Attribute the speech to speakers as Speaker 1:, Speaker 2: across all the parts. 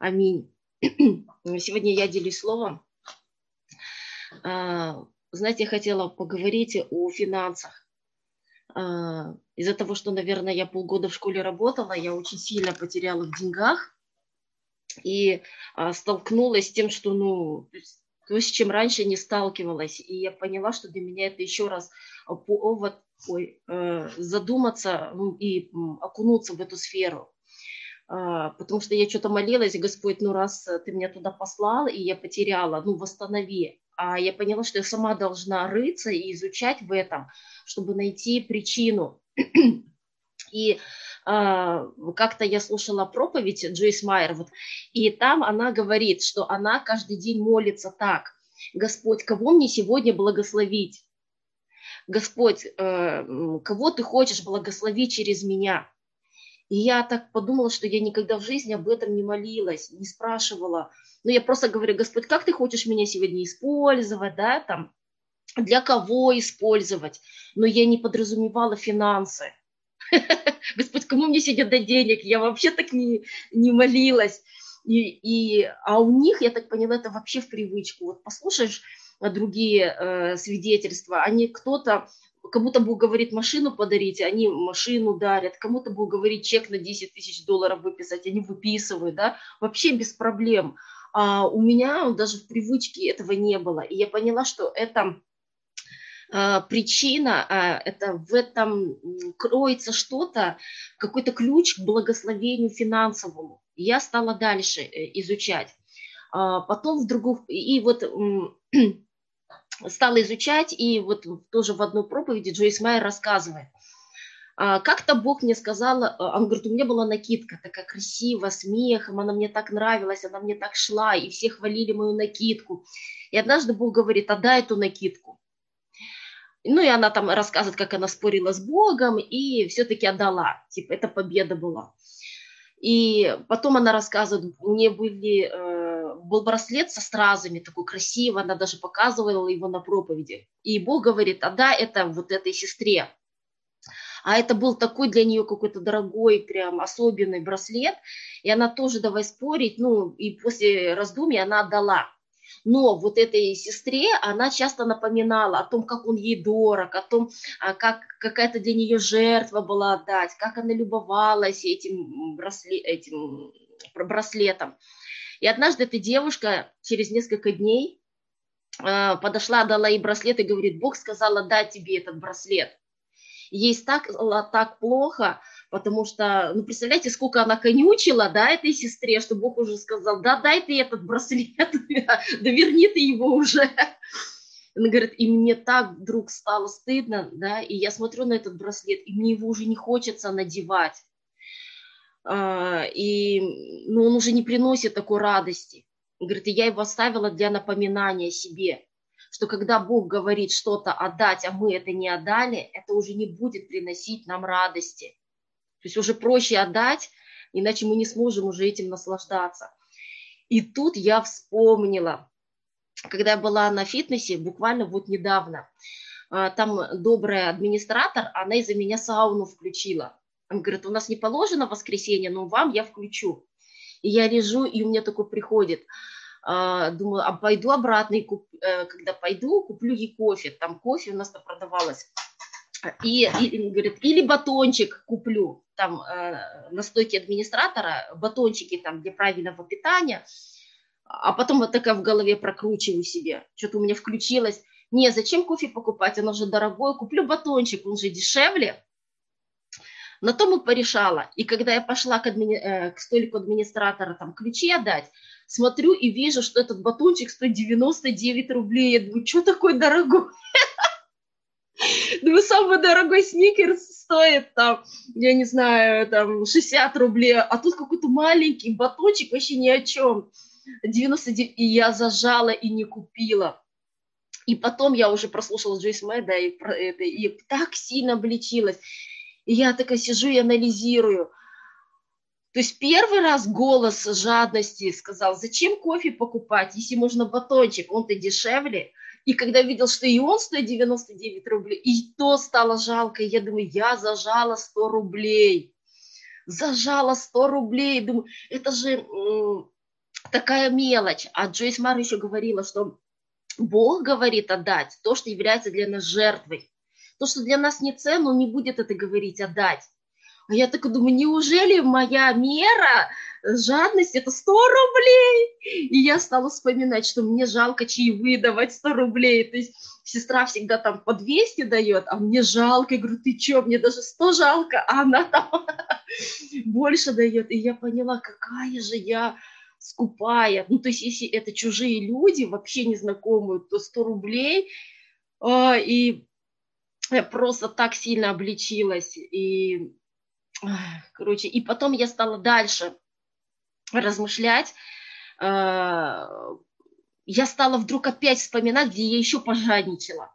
Speaker 1: Аминь. Сегодня я делюсь словом. А, знаете, я хотела поговорить о финансах. А, из-за того, что, наверное, я полгода в школе работала, я очень сильно потеряла в деньгах и а, столкнулась с тем, что, ну, то, с чем раньше не сталкивалась. И я поняла, что для меня это еще раз повод ой, э, задуматься ну, и окунуться в эту сферу. А, потому что я что-то молилась, Господь, ну раз ты меня туда послал, и я потеряла, ну восстанови. А я поняла, что я сама должна рыться и изучать в этом, чтобы найти причину. И а, как-то я слушала проповедь Джойс Майер, вот, и там она говорит, что она каждый день молится так, Господь, кого мне сегодня благословить? Господь, э, кого ты хочешь благословить через меня? И я так подумала, что я никогда в жизни об этом не молилась, не спрашивала. Но я просто говорю, Господь, как ты хочешь меня сегодня использовать, да, там, для кого использовать? Но я не подразумевала финансы. Господь, кому мне сегодня дать денег? Я вообще так не, не молилась. И, и, а у них, я так поняла, это вообще в привычку. Вот послушаешь другие э, свидетельства, они кто-то кому-то Бог говорит машину подарить, они машину дарят, кому-то Бог говорит чек на 10 тысяч долларов выписать, они выписывают, да, вообще без проблем. А у меня даже в привычке этого не было. И я поняла, что это а, причина, а, это в этом кроется что-то, какой-то ключ к благословению финансовому. Я стала дальше э, изучать. А, потом в другую, и вот стала изучать, и вот тоже в одной проповеди Джойс Майер рассказывает. Как-то Бог мне сказал, он говорит, у меня была накидка такая красивая, с мехом, она мне так нравилась, она мне так шла, и все хвалили мою накидку. И однажды Бог говорит, отдай эту накидку. Ну и она там рассказывает, как она спорила с Богом, и все-таки отдала, типа, это победа была. И потом она рассказывает, мне были, э, был браслет со стразами, такой красивый, она даже показывала его на проповеди. И Бог говорит, отдай это вот этой сестре. А это был такой для нее какой-то дорогой, прям особенный браслет. И она тоже давай спорить, ну и после раздумий она отдала. Но вот этой сестре она часто напоминала о том, как он ей дорог, о том, а, как какая-то для нее жертва была отдать, как она любовалась этим, брасле, этим браслетом. И однажды эта девушка через несколько дней а, подошла, дала ей браслет и говорит, Бог сказал отдать тебе этот браслет. Ей так, так плохо, потому что, ну, представляете, сколько она конючила, да, этой сестре, что Бог уже сказал, да, дай ты этот браслет, да верни ты его уже. Она говорит, и мне так вдруг стало стыдно, да, и я смотрю на этот браслет, и мне его уже не хочется надевать. А, и, ну, он уже не приносит такой радости. Говорит, и я его оставила для напоминания себе, что когда Бог говорит что-то отдать, а мы это не отдали, это уже не будет приносить нам радости. То есть уже проще отдать, иначе мы не сможем уже этим наслаждаться. И тут я вспомнила, когда я была на фитнесе, буквально вот недавно, а, там добрая администратор, она из-за меня сауну включила. Она говорит, у нас не положено воскресенье, но вам я включу. И я лежу, и у меня такой приходит, а, думаю, а пойду обратно, и куп, э, когда пойду, куплю ей кофе. Там кофе у нас-то продавалось. И, и говорит, или батончик куплю там э, на стойке администратора батончики там для правильного питания, а потом вот такая в голове прокручиваю себе, что-то у меня включилось, не, зачем кофе покупать, оно же дорогое, куплю батончик, он же дешевле. На том и порешала. И когда я пошла к, админи... э, к столику администратора там ключи отдать, смотрю и вижу, что этот батончик стоит 99 рублей. Я думаю, что такое дорогой? Думаю, самый дорогой сникерс стоит там, я не знаю, там 60 рублей, а тут какой-то маленький батончик вообще ни о чем. 99, и я зажала и не купила. И потом я уже прослушала Джойс Мэда и, это, и так сильно обличилась. И я такая сижу и анализирую. То есть первый раз голос жадности сказал, зачем кофе покупать, если можно батончик, он-то дешевле. И когда видел, что и он стоит 99 рублей, и то стало жалко. я думаю, я зажала 100 рублей. Зажала 100 рублей. Думаю, это же такая мелочь. А Джойс Мар еще говорила, что Бог говорит отдать то, что является для нас жертвой. То, что для нас не ценно, он не будет это говорить отдать. А я так думаю, неужели моя мера жадности это 100 рублей? И я стала вспоминать, что мне жалко чаевые давать 100 рублей. То есть сестра всегда там по 200 дает, а мне жалко. Я говорю, ты что, мне даже 100 жалко, а она там больше дает. И я поняла, какая же я скупая. Ну, то есть, если это чужие люди, вообще незнакомые, то 100 рублей. А, и просто так сильно обличилась. И короче, и потом я стала дальше размышлять. А, я стала вдруг опять вспоминать, где я еще пожадничала.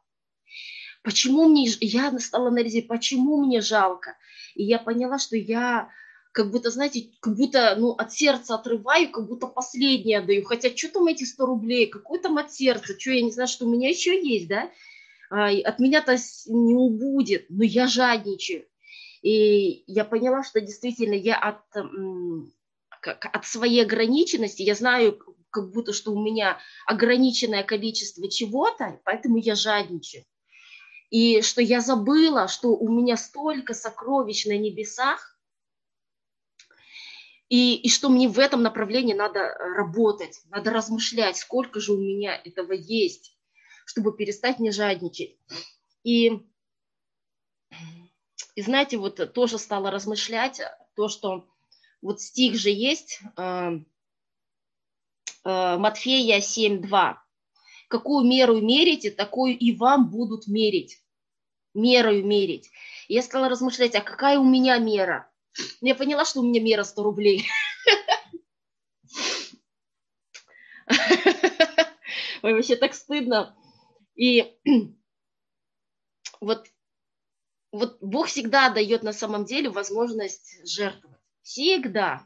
Speaker 1: Почему мне, я стала анализировать, почему мне жалко. И я поняла, что я как будто, знаете, как будто ну, от сердца отрываю, как будто последнее отдаю. Хотя что там эти 100 рублей, какой там от сердца, что я не знаю, что у меня еще есть, да? А, от меня-то не убудет, но я жадничаю. И я поняла, что действительно я от, от своей ограниченности, я знаю, как будто, что у меня ограниченное количество чего-то, поэтому я жадничаю. И что я забыла, что у меня столько сокровищ на небесах, и, и что мне в этом направлении надо работать, надо размышлять, сколько же у меня этого есть, чтобы перестать не жадничать. И и знаете, вот тоже стала размышлять, то, что вот стих же есть, э, э, Матфея 7.2. Какую меру мерите, такую и вам будут мерить. Мерою мерить. Я стала размышлять, а какая у меня мера? Я поняла, что у меня мера 100 рублей. Ой, вообще так стыдно. И вот вот Бог всегда дает на самом деле возможность жертвовать. Всегда.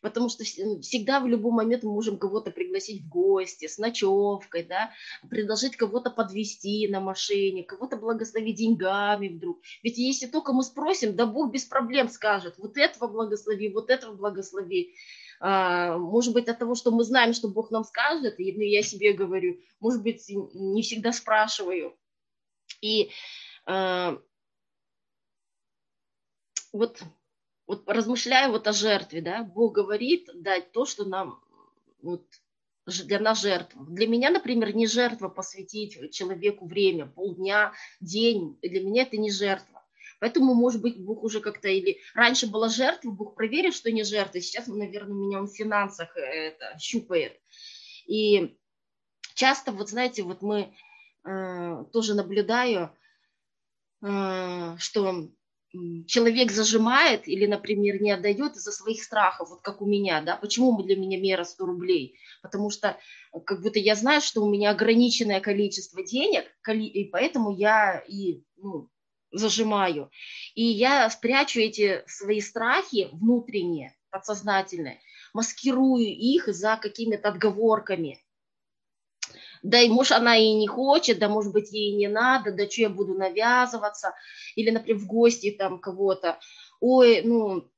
Speaker 1: Потому что всегда в любой момент мы можем кого-то пригласить в гости с ночевкой, да, предложить кого-то подвести на машине, кого-то благословить деньгами вдруг. Ведь если только мы спросим, да Бог без проблем скажет, вот этого благослови, вот этого благослови. А, может быть, от того, что мы знаем, что Бог нам скажет, и ну, я себе говорю, может быть, не всегда спрашиваю. И а, вот, вот размышляя вот о жертве, да, Бог говорит дать то, что нам вот, для нас жертва. Для меня, например, не жертва посвятить человеку время, полдня, день. Для меня это не жертва. Поэтому, может быть, Бог уже как-то или раньше была жертва, Бог проверил, что не жертва. Сейчас, наверное, меня в финансах э, это щупает. И часто, вот знаете, вот мы э, тоже наблюдаю, э, что человек зажимает или, например, не отдает из-за своих страхов, вот как у меня, да, почему для меня мера 100 рублей? Потому что как будто я знаю, что у меня ограниченное количество денег, и поэтому я и ну, зажимаю. И я спрячу эти свои страхи внутренние, подсознательные, маскирую их за какими-то отговорками. Да и может она и не хочет, да может быть ей не надо, да что я буду навязываться, или, например, в гости там кого-то, ой, ну,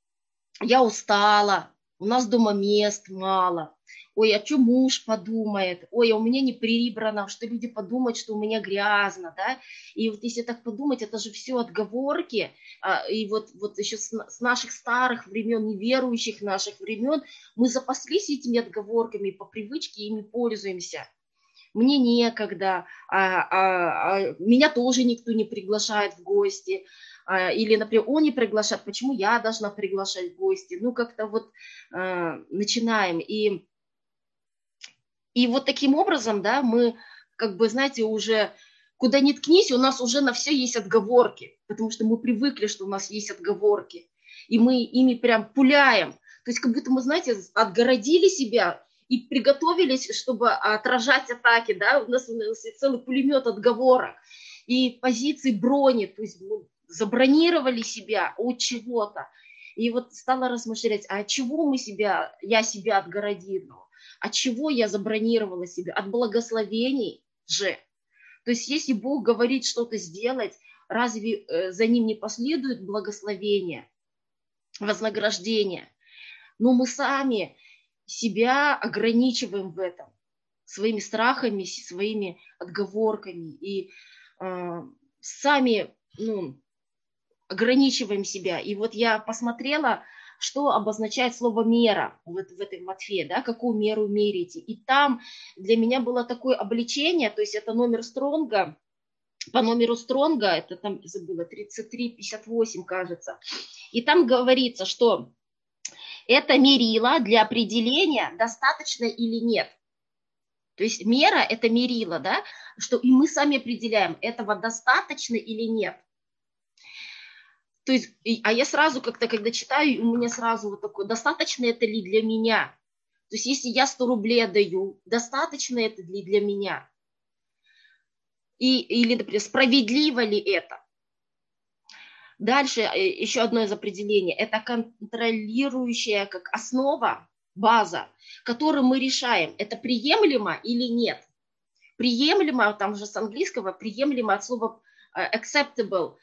Speaker 1: я устала, у нас дома мест мало, ой, а что муж подумает, ой, а у меня не прибрано, что люди подумают, что у меня грязно, да, и вот если так подумать, это же все отговорки, а, и вот, вот еще с наших старых времен, неверующих наших времен, мы запаслись этими отговорками, по привычке ими пользуемся – мне некогда, а, а, а, меня тоже никто не приглашает в гости, а, или, например, он не приглашает, почему я должна приглашать в гости, ну, как-то вот а, начинаем, и, и вот таким образом, да, мы, как бы, знаете, уже куда ни ткнись, у нас уже на все есть отговорки, потому что мы привыкли, что у нас есть отговорки, и мы ими прям пуляем, то есть как будто мы, знаете, отгородили себя и приготовились, чтобы отражать атаки, да, у нас, у нас целый пулемет отговорок. И позиции брони, то есть мы забронировали себя от чего-то. И вот стала размышлять, а от чего мы себя, я себя отгородила, от чего я забронировала себя, от благословений же. То есть если Бог говорит что-то сделать, разве э, за ним не последует благословение, вознаграждение? Но мы сами себя ограничиваем в этом своими страхами, своими отговорками и э, сами ну, ограничиваем себя. И вот я посмотрела, что обозначает слово мера вот в этой Матфе, да, какую меру мерите. И там для меня было такое обличение, то есть это номер Стронга, по номеру Стронга, это там, забыла, 3358, кажется. И там говорится, что это мерило для определения, достаточно или нет. То есть мера – это мерило, да, что и мы сами определяем, этого достаточно или нет. То есть, а я сразу как-то, когда читаю, у меня сразу вот такое, достаточно это ли для меня? То есть, если я 100 рублей отдаю, достаточно это ли для меня? И, или, например, справедливо ли это? Дальше э, еще одно из определений – это контролирующая как основа, база, которую мы решаем, это приемлемо или нет. Приемлемо, там же с английского, приемлемо от слова э, acceptable,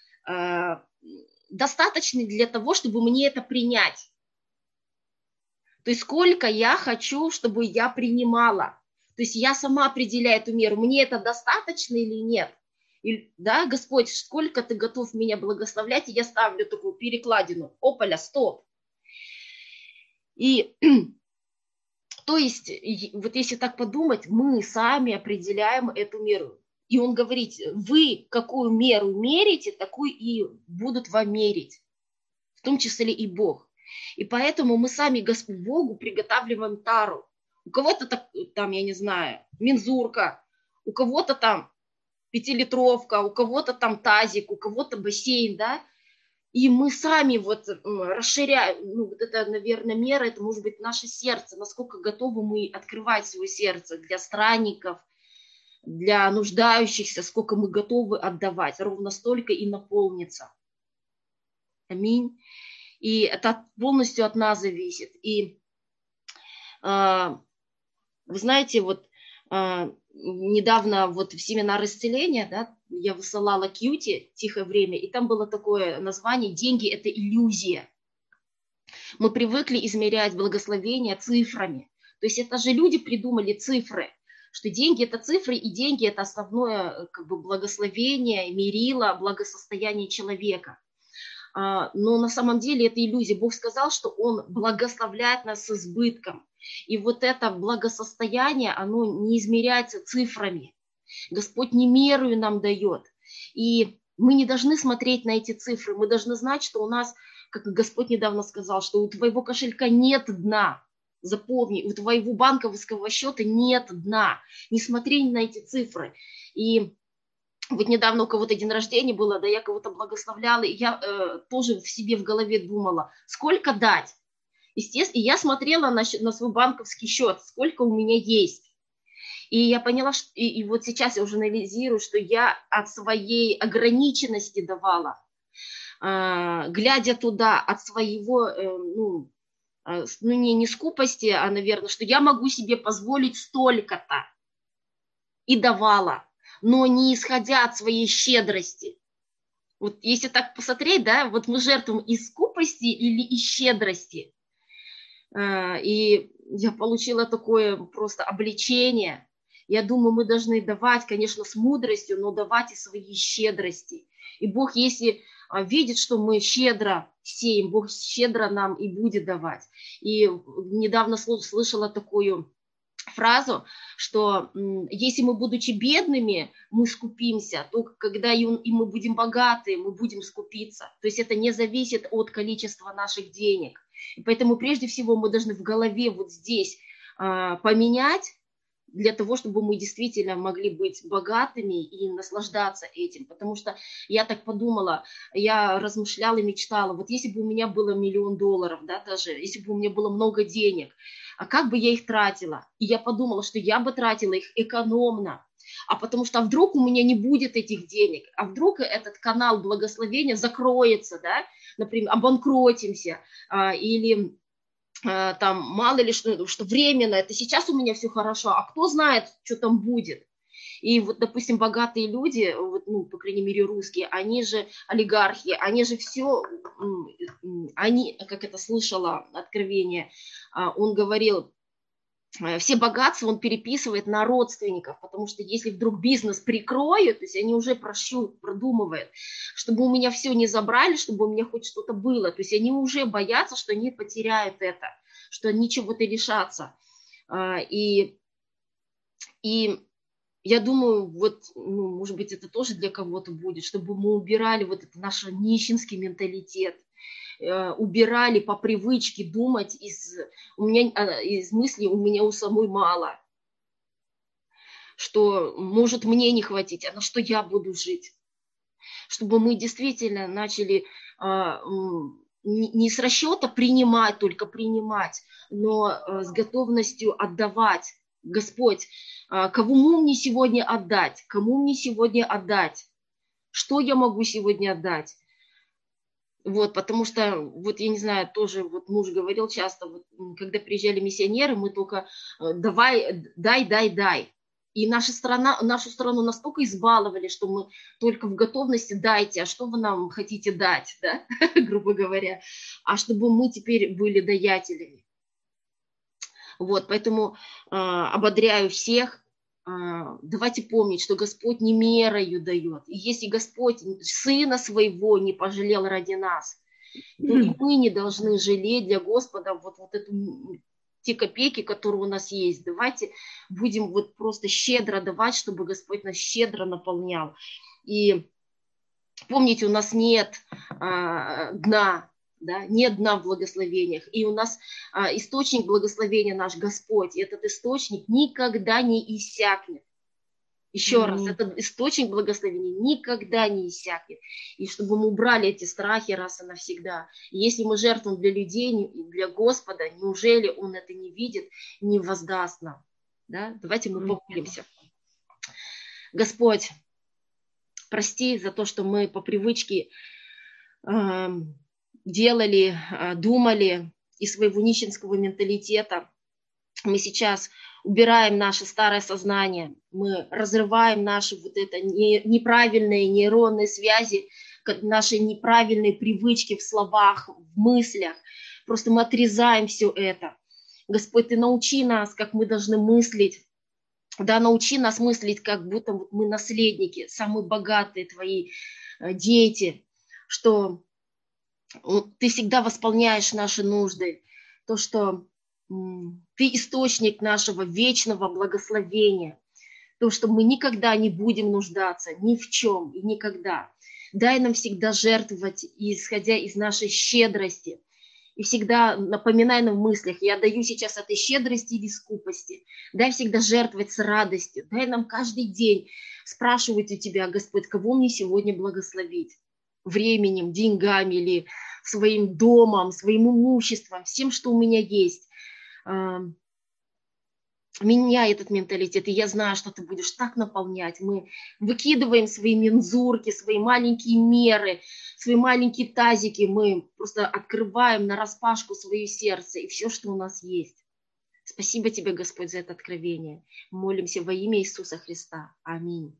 Speaker 1: достаточный для того, чтобы мне это принять. То есть сколько я хочу, чтобы я принимала. То есть я сама определяю эту меру, мне это достаточно или нет. И, да, Господь, сколько ты готов меня благословлять, и я ставлю такую перекладину. Опаля, стоп. И то есть, вот если так подумать, мы сами определяем эту меру. И он говорит, вы какую меру мерите, такую и будут вам мерить, в том числе и Бог. И поэтому мы сами Господь Богу приготавливаем тару. У кого-то там, я не знаю, мензурка, у кого-то там пятилитровка, у кого-то там тазик, у кого-то бассейн, да, и мы сами вот расширяем, ну, вот это, наверное, мера, это может быть наше сердце, насколько готовы мы открывать свое сердце для странников, для нуждающихся, сколько мы готовы отдавать, ровно столько и наполнится. Аминь. И это полностью от нас зависит. И э, вы знаете, вот э, недавно вот в семинар исцеления, да, я высылала Кьюти «Тихое время», и там было такое название «Деньги – это иллюзия». Мы привыкли измерять благословение цифрами. То есть это же люди придумали цифры – что деньги – это цифры, и деньги – это основное э, как бы, благословение, мерило, благосостояние человека. А, но на самом деле это иллюзия. Бог сказал, что Он благословляет нас с избытком. И вот это благосостояние, оно не измеряется цифрами. Господь не мерую нам дает. И мы не должны смотреть на эти цифры. Мы должны знать, что у нас, как Господь недавно сказал, что у твоего кошелька нет дна. Запомни, у твоего банковского счета нет дна. Не смотри на эти цифры. И вот недавно у кого-то день рождения было, да я кого-то благословляла, и я э, тоже в себе в голове думала, сколько дать. Естественно, и я смотрела на, на свой банковский счет, сколько у меня есть. И я поняла, что и, и вот сейчас я уже анализирую, что я от своей ограниченности давала, э, глядя туда, от своего, э, ну, ну не, не скупости, а, наверное, что я могу себе позволить столько-то. И давала, но не исходя от своей щедрости. Вот если так посмотреть, да, вот мы жертвуем из скупости или из щедрости. А, и я получила такое просто обличение. Я думаю, мы должны давать, конечно, с мудростью, но давать и свои щедрости. И Бог, если видит, что мы щедро сеем, Бог щедро нам и будет давать. И недавно слышала такую фразу, что если мы, будучи бедными, мы скупимся, то когда и мы будем богаты, мы будем скупиться. То есть это не зависит от количества наших денег. И поэтому прежде всего мы должны в голове вот здесь а, поменять для того, чтобы мы действительно могли быть богатыми и наслаждаться этим. Потому что я так подумала, я размышляла и мечтала, вот если бы у меня было миллион долларов, да, даже, если бы у меня было много денег, а как бы я их тратила? И я подумала, что я бы тратила их экономно, а потому что а вдруг у меня не будет этих денег, а вдруг этот канал благословения закроется, да, например, обанкротимся, а, или там мало ли что, что временно, это сейчас у меня все хорошо, а кто знает, что там будет. И вот, допустим, богатые люди, вот, ну, по крайней мере, русские, они же олигархи, они же все, они, как это слышала, откровение, а, он говорил, Э, все богатства он переписывает на родственников, потому что если вдруг бизнес прикроют, то есть они уже прощут, продумывают, чтобы у меня все не забрали, чтобы у меня хоть что-то было. То есть они уже боятся, что они потеряют это, что они чего-то лишатся. А, и, и я думаю, вот, ну, может быть, это тоже для кого-то будет, чтобы мы убирали вот этот наш нищенский менталитет, Э, убирали по привычке думать из, у меня, а, из мысли «у меня у самой мало», что может мне не хватить, а на что я буду жить. Чтобы мы действительно начали а, не с расчета принимать, только принимать, но э, с готовностью отдавать. Господь, кому мне сегодня отдать? Кому мне сегодня отдать? Что я могу сегодня отдать? Вот, потому что, вот я не знаю, тоже вот муж говорил часто, вот, когда приезжали миссионеры, мы только э, давай, дай, дай, дай. И наша страна, нашу страну настолько избаловали, что мы только в готовности дайте, а что вы нам хотите дать, да, грубо говоря, а чтобы мы теперь были даятелями. Вот, поэтому э, ободряю всех, давайте помнить, что Господь не мерою дает. И если Господь Сына Своего не пожалел ради нас, то и мы не должны жалеть для Господа вот, вот эту, те копейки, которые у нас есть. Давайте будем вот просто щедро давать, чтобы Господь нас щедро наполнял. И помните, у нас нет а, дна, да, нет дна в благословениях. И у нас а, источник благословения наш Господь, и этот источник никогда не иссякнет. Еще mm-hmm. раз, этот источник благословения никогда не иссякнет. И чтобы мы убрали эти страхи раз и навсегда. И если мы жертвуем для людей, для Господа, неужели Он это не видит, не воздаст нам? Да? Давайте мы помолимся. Господь, прости за то, что мы по привычке э, делали, а, думали из своего нищенского менталитета. Мы сейчас убираем наше старое сознание, мы разрываем наши вот это неправильные нейронные связи, наши неправильные привычки в словах, в мыслях. Просто мы отрезаем все это. Господь, Ты научи нас, как мы должны мыслить. Да, научи нас мыслить, как будто мы наследники, самые богатые Твои э, дети, что ты всегда восполняешь наши нужды, то, что ты источник нашего вечного благословения, то, что мы никогда не будем нуждаться ни в чем и никогда. Дай нам всегда жертвовать, исходя из нашей щедрости. И всегда напоминай нам в мыслях, я даю сейчас этой щедрости или скупости. Дай всегда жертвовать с радостью. Дай нам каждый день спрашивать у Тебя, Господь, кого мне сегодня благословить временем, деньгами или своим домом, своим имуществом, всем, что у меня есть. Меня этот менталитет, и я знаю, что ты будешь так наполнять. Мы выкидываем свои мензурки, свои маленькие меры, свои маленькие тазики, мы просто открываем на распашку свое сердце и все, что у нас есть. Спасибо тебе, Господь, за это откровение. Молимся во имя Иисуса Христа. Аминь.